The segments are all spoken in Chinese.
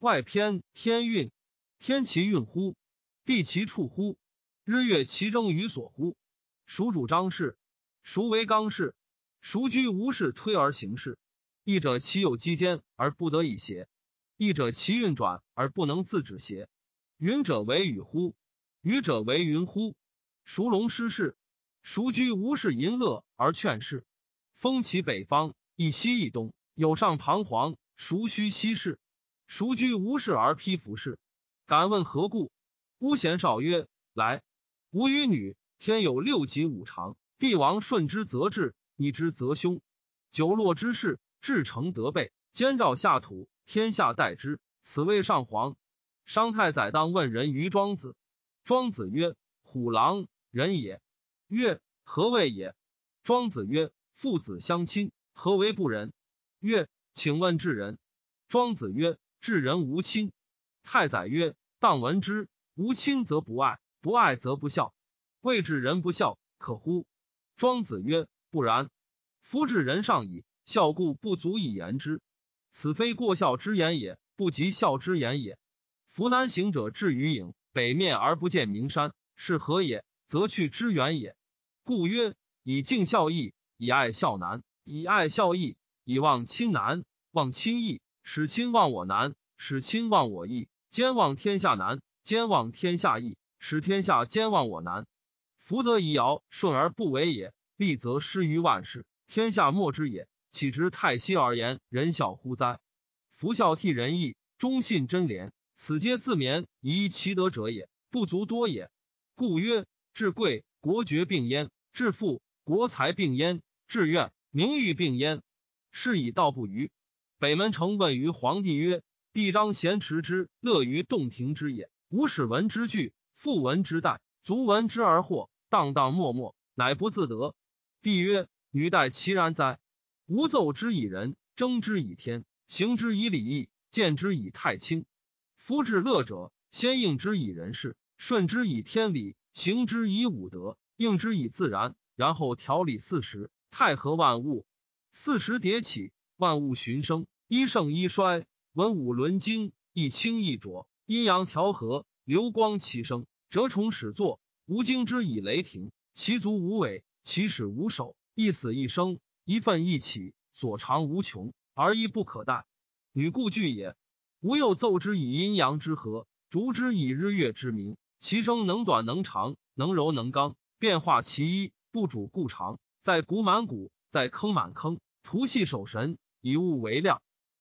外偏天运，天其运乎？地其处乎？日月其争于所乎？孰主张事？孰为刚事？孰居无事推而行事？义者其有机间而不得以邪？义者其运转而不能自止邪？云者为雨乎？雨者为云乎？孰龙失事？孰居无事淫乐而劝世？风起北方，一西一东，有上彷徨。孰须西事？孰居无事而披服饰？敢问何故？巫贤少曰：“来，吾与女，天有六极五常，帝王顺之则治，逆之则凶。九落之势，至诚得备，兼照下土，天下待之。此谓上皇。”商太宰当问人于庄子。庄子曰：“虎狼人也。”曰：“何谓也？”庄子曰：“父子相亲，何为不仁？”曰：“请问智人。”庄子曰。治人无亲，太宰曰：“当闻之。无亲则不爱，不爱则不孝。谓治人不孝，可乎？”庄子曰：“不然。夫治人上矣，孝故不足以言之。此非过孝之言也，不及孝之言也。夫南行者至于郢，北面而不见名山，是何也？则去之远也。故曰：以敬孝义，以爱孝难；以爱孝义，以忘亲难。忘亲义。”使亲忘我难，使亲忘我义；兼忘天下难，兼忘天下易；使天下兼忘我难。福德以尧顺而不为也，利则失于万世，天下莫之也。岂知太息而言人孝乎哉？夫孝悌仁义，忠信贞廉，此皆自勉以其德者也，不足多也。故曰：至贵国爵并焉，至富国财并焉，至怨名誉并焉。是以道不愚。北门城问于皇帝曰：“帝章咸持之，乐于洞庭之也。吾使闻之惧，复闻之待，足闻之而惑，荡荡默默，乃不自得。”帝曰：“女待其然哉？吾奏之以仁，争之以天，行之以礼义，见之以太清。夫至乐者，先应之以人事，顺之以天理，行之以武德，应之以自然，然后调理四时，太和万物。四时迭起。”万物循生，一盛一衰，文武轮经，一清一浊，阴阳调和，流光其生，蛰虫始作。吾惊之以雷霆，其足无尾，其始无首，一死一生，一奋一起，所长无穷，而一不可待。女故惧也。吾又奏之以阴阳之和，逐之以日月之明，其声能短能长，能柔能刚，变化其一，不主故常，在谷满谷，在坑满坑，图系守神。以物为量，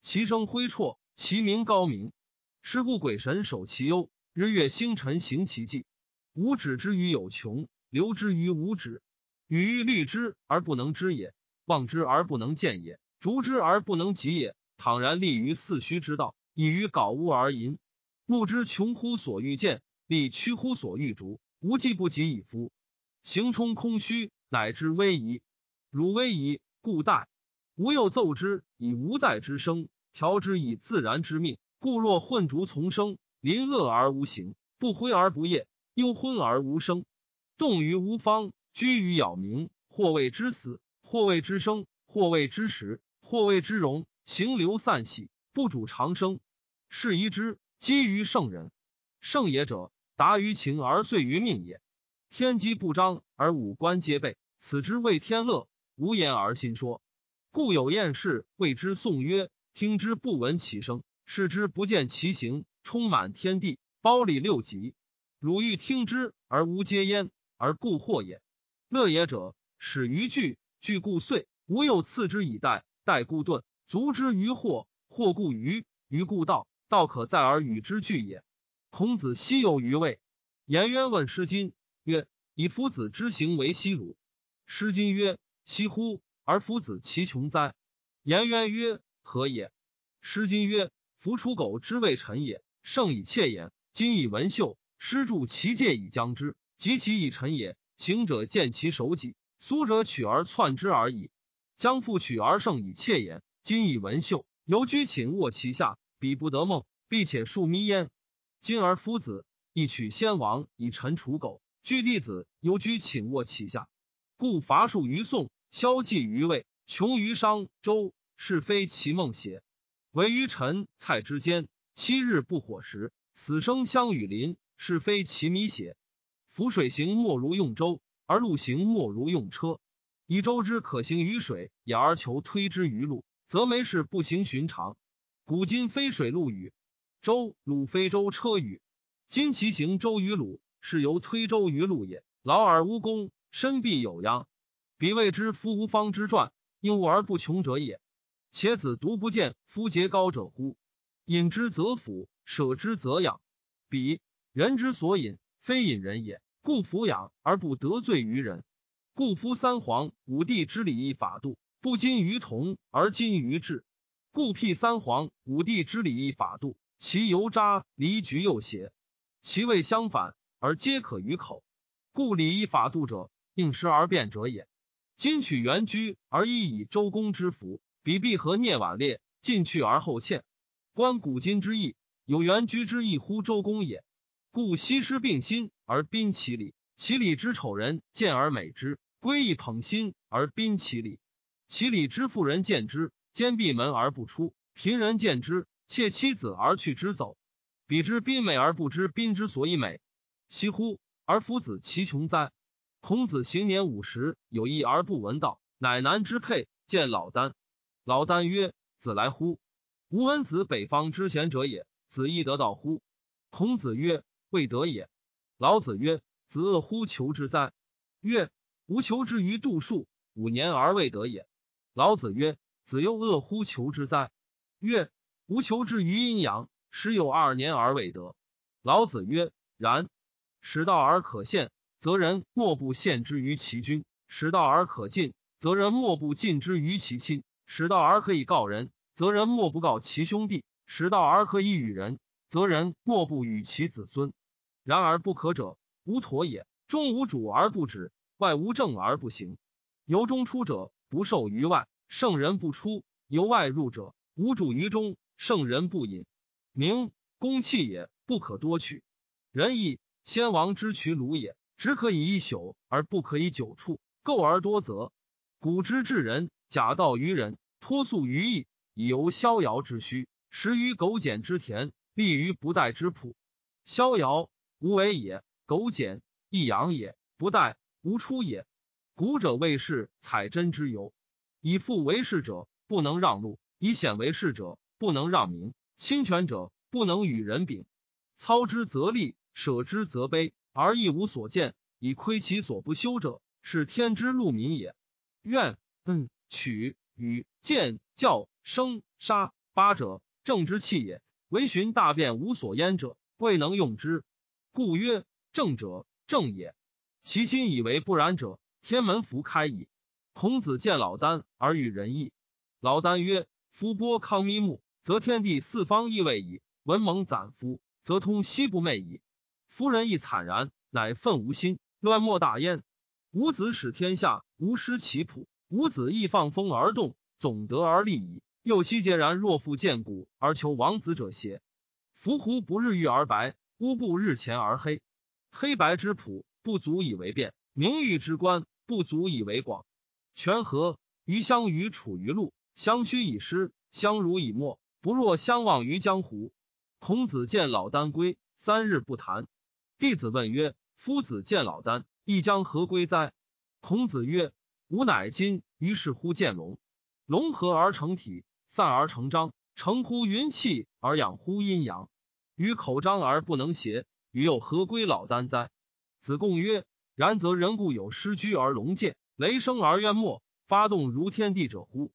其声辉绰，其名高明。是故鬼神守其忧，日月星辰行其纪。无止之于有穷，留之于无止。予欲虑之而不能知也，望之而不能见也，逐之而不能及也。倘然立于四虚之道，以于槁物而淫，目之穷乎所欲见，力屈乎所欲逐，无计不及矣夫！行冲空虚，乃至危矣。汝危矣，故殆。吾又奏之以无代之生，调之以自然之命。故若混浊从生，临恶而无形，不辉而不业，忧昏而无声，动于无方，居于杳冥，或谓之死，或谓之生，或谓之时，或谓之荣。行流散兮，不主长生。是宜之，基于圣人。圣也者，达于情而遂于命也。天机不彰而五官皆备，此之谓天乐。无言而心说。故有厌世谓之颂曰：“听之不闻其声，视之不见其形，充满天地，包里六极。汝欲听之而无皆焉，而故惑也。乐也者，始于惧，惧故遂。吾又次之以待，待故顿，足之于惑，惑故愚，愚故道。道可在而与之俱也。孔子昔有余味。颜渊问诗经曰：‘以夫子之行为西鲁。’诗经曰：‘西乎。’而夫子其穷哉？颜渊曰：“何也？”诗今曰：“夫刍狗之谓臣也，圣以切焉。今以文秀，师助其戒以将之，及其以臣也。行者见其守己，苏者取而窜之而已。将复取而胜以切焉。今以文秀，犹居寝卧其下，彼不得梦，必且数眯焉。今而夫子亦取先王以臣刍狗，居弟子犹居寝卧其下，故伐数于宋。”消寂于魏，穷于商周，是非其梦邪？唯于臣蔡之间，七日不火食，死生相与邻，是非其米血。浮水行莫如用舟，而陆行莫如用车。以舟之可行于水，也而求推之于陆，则没事不行寻常。古今非水陆与舟，鲁非舟车与。今其行舟于鲁，是由推舟于陆也。劳而无功，身必有殃。彼谓之夫无方之传，应物而不穷者也。且子独不见夫节高者乎？饮之则腐，舍之则养。彼人之所饮，非饮人也，故抚养而不得罪于人。故夫三皇五帝之礼义法度，不今于同而今于治。故辟三皇五帝之礼义法度，其油渣离局又邪，其味相反而皆可于口。故礼义法度者，应时而变者也。今取原居而依以周公之福，比必和聂晚烈，进去而后欠。观古今之义，有原居之义乎周公也。故西施并心而宾其礼，其礼之丑人见而美之，归亦捧心而宾其礼。其礼之妇人见之，坚闭门而不出；贫人见之，窃妻子而去之走。彼之宾美而不知宾之所以美，惜乎而夫子其穷哉？孔子行年五十，有义而不闻道，乃难之配。见老聃。老聃曰：“子来乎？吾闻子北方之贤者也。子亦得道乎？”孔子曰：“未得也。”老子曰：“子恶乎求之哉？”曰：“吾求之于度数，五年而未得也。”老子曰：“子又恶乎求之哉？”曰：“吾求之于阴阳，时有二年而未得。”老子曰：“然。使道而可现。”则人莫不陷之于其君；使道而可进，则人莫不进之于其亲；使道而可以告人，则人莫不告其兄弟；使道而可以与人，则人莫不与其子孙。然而不可者，无妥也。中无主而不止，外无正而不行。由中出者，不受于外；圣人不出，由外入者，无主于中，圣人不隐。名公器也，不可多取。仁义，先王之取鲁也。只可以一宿而不可以久处，垢而多则。古之治人，假道于人，托素于义，以游逍遥之虚，食于苟简之田，立于不待之朴。逍遥无为也，苟简易养也，不待无出也。古者为士采珍之由，以富为士者不能让路，以显为士者不能让名，侵权者不能与人柄。操之则利，舍之则卑。而一无所见，以窥其所不修者，是天之路民也。怨嗯取与见教生杀八者，正之气也。唯循大变无所焉者，未能用之，故曰正者正也。其心以为不然者，天门弗开矣。孔子见老聃而与仁义。老聃曰：“夫波康咪目，则天地四方亦位矣；文蒙攒夫，则通西不昧矣。”夫人亦惨然，乃愤无心，乱莫大焉。吾子使天下无失其谱，吾子亦放风而动，总得而立矣。又悉孑然若复见古而求王子者邪？夫胡不日玉而白，乌不日前而黑。黑白之朴不足以为辩，名誉之官不足以为广。权和于相与处于路，相虚以失，相濡以沫，不若相忘于江湖。孔子见老聃归，三日不谈。弟子问曰：“夫子见老聃，亦将何归哉？”孔子曰：“吾乃今于是乎见龙。龙合而成体，散而成章，成乎云气而养乎阴阳。于口张而不能邪，于又何归老聃哉？”子贡曰：“然则人固有失居而龙见，雷声而渊没，发动如天地者乎？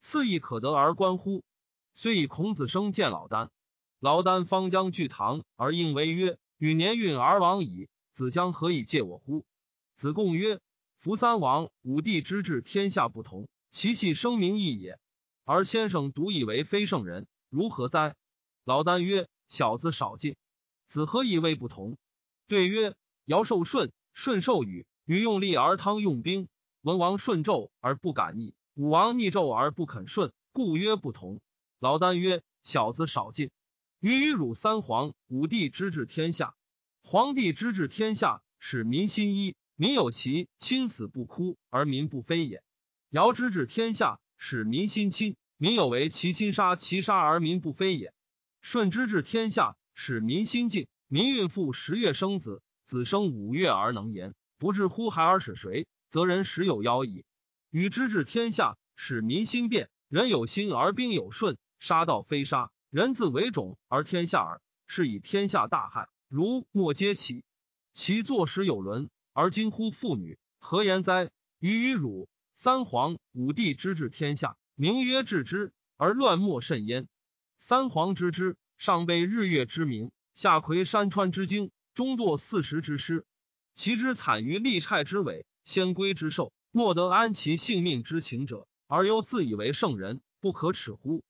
次亦可得而观乎？虽以孔子生见老聃，老聃方将据堂而应为曰。”与年运而亡矣，子将何以借我乎？子贡曰：“夫三王五帝之治天下不同，其系生名异也。而先生独以为非圣人，如何哉？”老聃曰：“小子少进。子何以谓不同？”对曰：“尧受舜，舜受禹，禹用力而汤用兵；文王顺纣而不敢逆，武王逆纣而不肯顺，故曰不同。”老聃曰：“小子少进。”予与汝三皇五帝之治天下，皇帝之治天下，使民心一，民有其亲死不哭而民不非也。尧之治天下，使民心亲，民有为其亲杀其杀而民不非也。舜之治天下，使民心静。民孕妇十月生子，子生五月而能言，不至乎孩而使谁？则人时有妖矣。禹之治天下，使民心变。人有心而兵有顺，杀道非杀，人自为种而天下耳。是以天下大害，如莫皆起。其坐时有伦，而今乎妇女，何言哉？予与汝三皇五帝之治天下，名曰治之，而乱莫甚焉。三皇之之，上备日月之名。下魁山川之精，中堕四时之师，其之惨于利虿之尾，先归之寿，莫得安其性命之情者，而又自以为圣人，不可耻乎？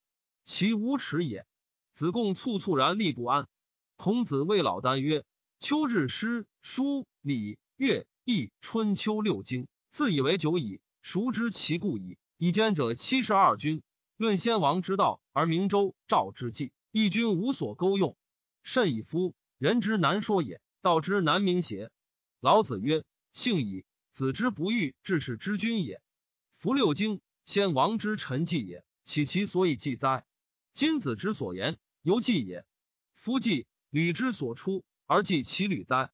其无耻也。子贡猝猝然立不安。孔子谓老聃曰：“秋日诗书礼乐易春秋六经，自以为久矣，孰知其故矣？以兼者七十二君，论先王之道而明周赵之际，一君无所钩用。”甚矣夫！人之难说也，道之难明邪。老子曰：“幸矣，子之不欲治世之君也。夫六经，先王之臣记也，岂其所以记哉？今子之所言，犹记也。夫记履之所出，而记其履哉？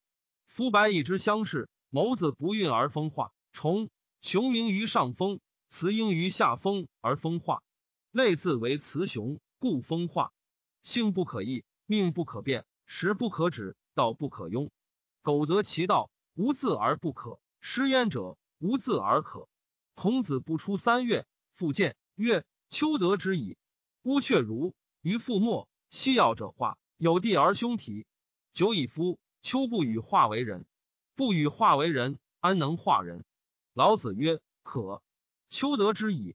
夫白蚁之相视，眸子不运而风化；虫雄鸣于上风，雌鹰于下风而风化。类自为雌雄，故风化。性不可易。”命不可变，时不可止，道不可庸。苟得其道，无自而不可；失焉者，无自而可。孔子不出三月，复见曰：“秋得之矣。”乌雀如于父莫，西药者化，有地而兄体。久以夫秋不与化为人，不与化为人，安能化人？老子曰：“可。秋得之矣。”